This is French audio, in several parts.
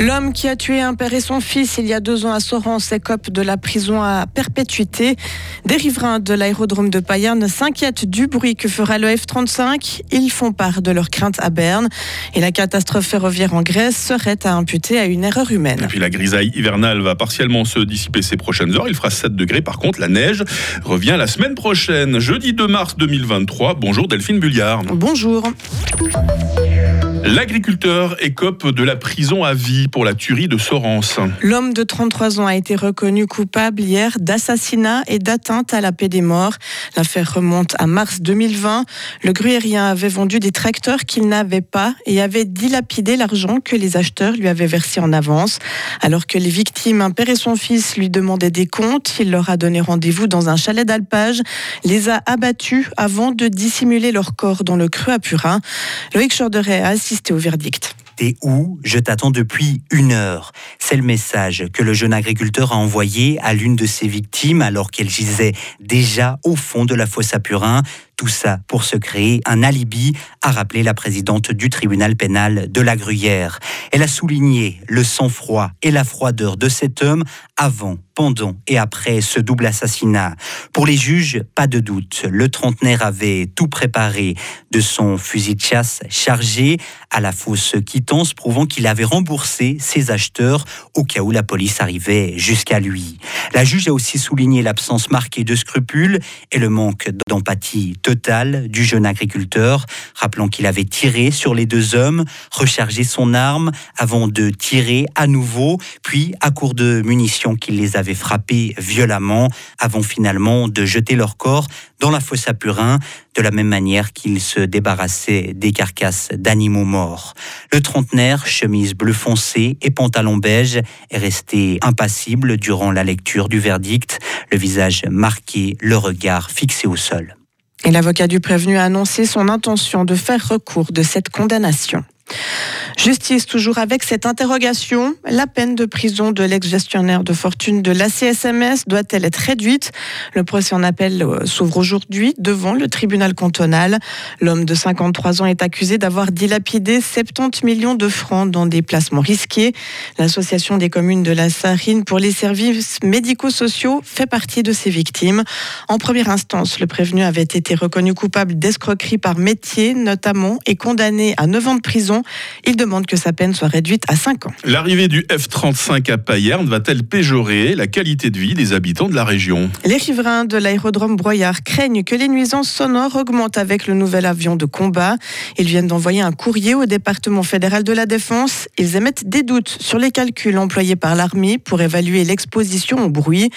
L'homme qui a tué un père et son fils il y a deux ans à Sorens écope de la prison à perpétuité. Des riverains de l'aérodrome de Payerne s'inquiètent du bruit que fera le F-35. Ils font part de leurs craintes à Berne. Et la catastrophe ferroviaire en Grèce serait à imputer à une erreur humaine. Et puis la grisaille hivernale va partiellement se dissiper ces prochaines heures. Il fera 7 degrés. Par contre, la neige revient la semaine prochaine, jeudi 2 mars 2023. Bonjour Delphine Bulliard. Bonjour. L'agriculteur écope de la prison à vie pour la tuerie de Sorens. L'homme de 33 ans a été reconnu coupable hier d'assassinat et d'atteinte à la paix des morts. L'affaire remonte à mars 2020. Le gruyérien avait vendu des tracteurs qu'il n'avait pas et avait dilapidé l'argent que les acheteurs lui avaient versé en avance. Alors que les victimes, un père et son fils, lui demandaient des comptes, il leur a donné rendez-vous dans un chalet d'alpage, les a abattus avant de dissimuler leur corps dans le creux à Purin. Loïc Chorderet a au verdict. T'es où? Je t'attends depuis une heure. C'est le message que le jeune agriculteur a envoyé à l'une de ses victimes alors qu'elle gisait déjà au fond de la fosse à Purin. Tout ça pour se créer un alibi, a rappelé la présidente du tribunal pénal de la Gruyère. Elle a souligné le sang-froid et la froideur de cet homme avant, pendant et après ce double assassinat. Pour les juges, pas de doute, le trentenaire avait tout préparé de son fusil de chasse chargé à la fausse quittance prouvant qu'il avait remboursé ses acheteurs au cas où la police arrivait jusqu'à lui. La juge a aussi souligné l'absence marquée de scrupules et le manque d'empathie du jeune agriculteur, rappelant qu'il avait tiré sur les deux hommes, rechargé son arme avant de tirer à nouveau, puis à court de munitions qu'il les avait frappés violemment, avant finalement de jeter leur corps dans la fosse à Purin, de la même manière qu'il se débarrassait des carcasses d'animaux morts. Le trentenaire, chemise bleu foncé et pantalon beige, est resté impassible durant la lecture du verdict, le visage marqué, le regard fixé au sol. Et l'avocat du prévenu a annoncé son intention de faire recours de cette condamnation. Justice, toujours avec cette interrogation. La peine de prison de l'ex-gestionnaire de fortune de l'ACSMS doit-elle être réduite? Le procès en appel euh, s'ouvre aujourd'hui devant le tribunal cantonal. L'homme de 53 ans est accusé d'avoir dilapidé 70 millions de francs dans des placements risqués. L'association des communes de la Sarine pour les services médico-sociaux fait partie de ces victimes. En première instance, le prévenu avait été reconnu coupable d'escroquerie par métier, notamment, et condamné à 9 ans de prison. Il demande que sa peine soit réduite à 5 ans. L'arrivée du F-35 à Payerne va-t-elle péjorer la qualité de vie des habitants de la région? Les riverains de l'aérodrome Broyard craignent que les nuisances sonores augmentent avec le nouvel avion de combat. Ils viennent d'envoyer un courrier au département fédéral de la Défense. Ils émettent des doutes sur les calculs employés par l'armée pour évaluer l'exposition au bruit.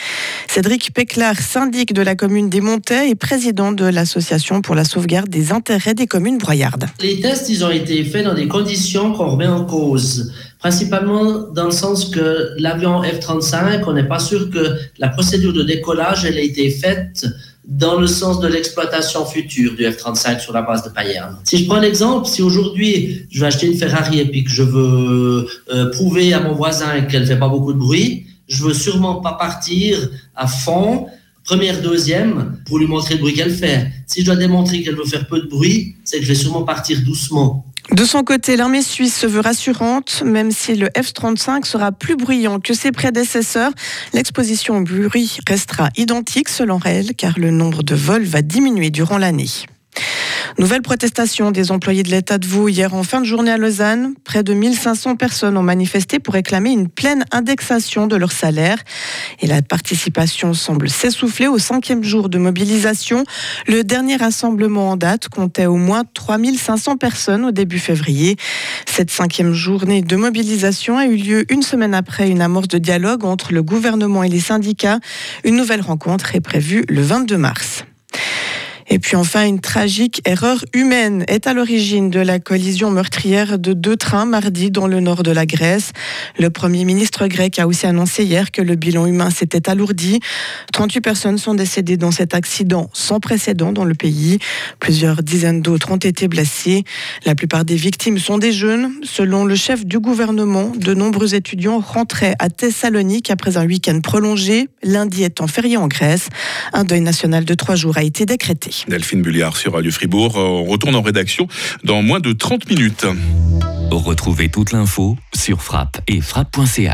Cédric Péclar, syndic de la commune des Montets et président de l'association pour la sauvegarde des intérêts des communes broyardes. Les tests, ils ont été faits dans des conditions qu'on remet en cause. Principalement dans le sens que l'avion F-35, on n'est pas sûr que la procédure de décollage elle a été faite dans le sens de l'exploitation future du F-35 sur la base de Payerne. Si je prends l'exemple, si aujourd'hui je vais acheter une Ferrari et puis que je veux euh, prouver à mon voisin qu'elle ne fait pas beaucoup de bruit, je veux sûrement pas partir à fond première, deuxième, pour lui montrer le bruit qu'elle fait. Si je dois démontrer qu'elle veut faire peu de bruit, c'est que je vais sûrement partir doucement. De son côté, l'armée suisse se veut rassurante, même si le F-35 sera plus bruyant que ses prédécesseurs. L'exposition au bruit restera identique selon elle, car le nombre de vols va diminuer durant l'année. Nouvelle protestation des employés de l'État de Vaud hier en fin de journée à Lausanne. Près de 1500 personnes ont manifesté pour réclamer une pleine indexation de leur salaire. Et la participation semble s'essouffler au cinquième jour de mobilisation. Le dernier rassemblement en date comptait au moins 3500 personnes au début février. Cette cinquième journée de mobilisation a eu lieu une semaine après une amorce de dialogue entre le gouvernement et les syndicats. Une nouvelle rencontre est prévue le 22 mars. Et puis enfin, une tragique erreur humaine est à l'origine de la collision meurtrière de deux trains mardi dans le nord de la Grèce. Le Premier ministre grec a aussi annoncé hier que le bilan humain s'était alourdi. 38 personnes sont décédées dans cet accident sans précédent dans le pays. Plusieurs dizaines d'autres ont été blessées. La plupart des victimes sont des jeunes. Selon le chef du gouvernement, de nombreux étudiants rentraient à Thessalonique après un week-end prolongé, lundi étant férié en Grèce. Un deuil national de trois jours a été décrété. Delphine Bulliard sur Radio Fribourg. On retourne en rédaction dans moins de 30 minutes. Retrouvez toute l'info sur frappe et frappe.ch.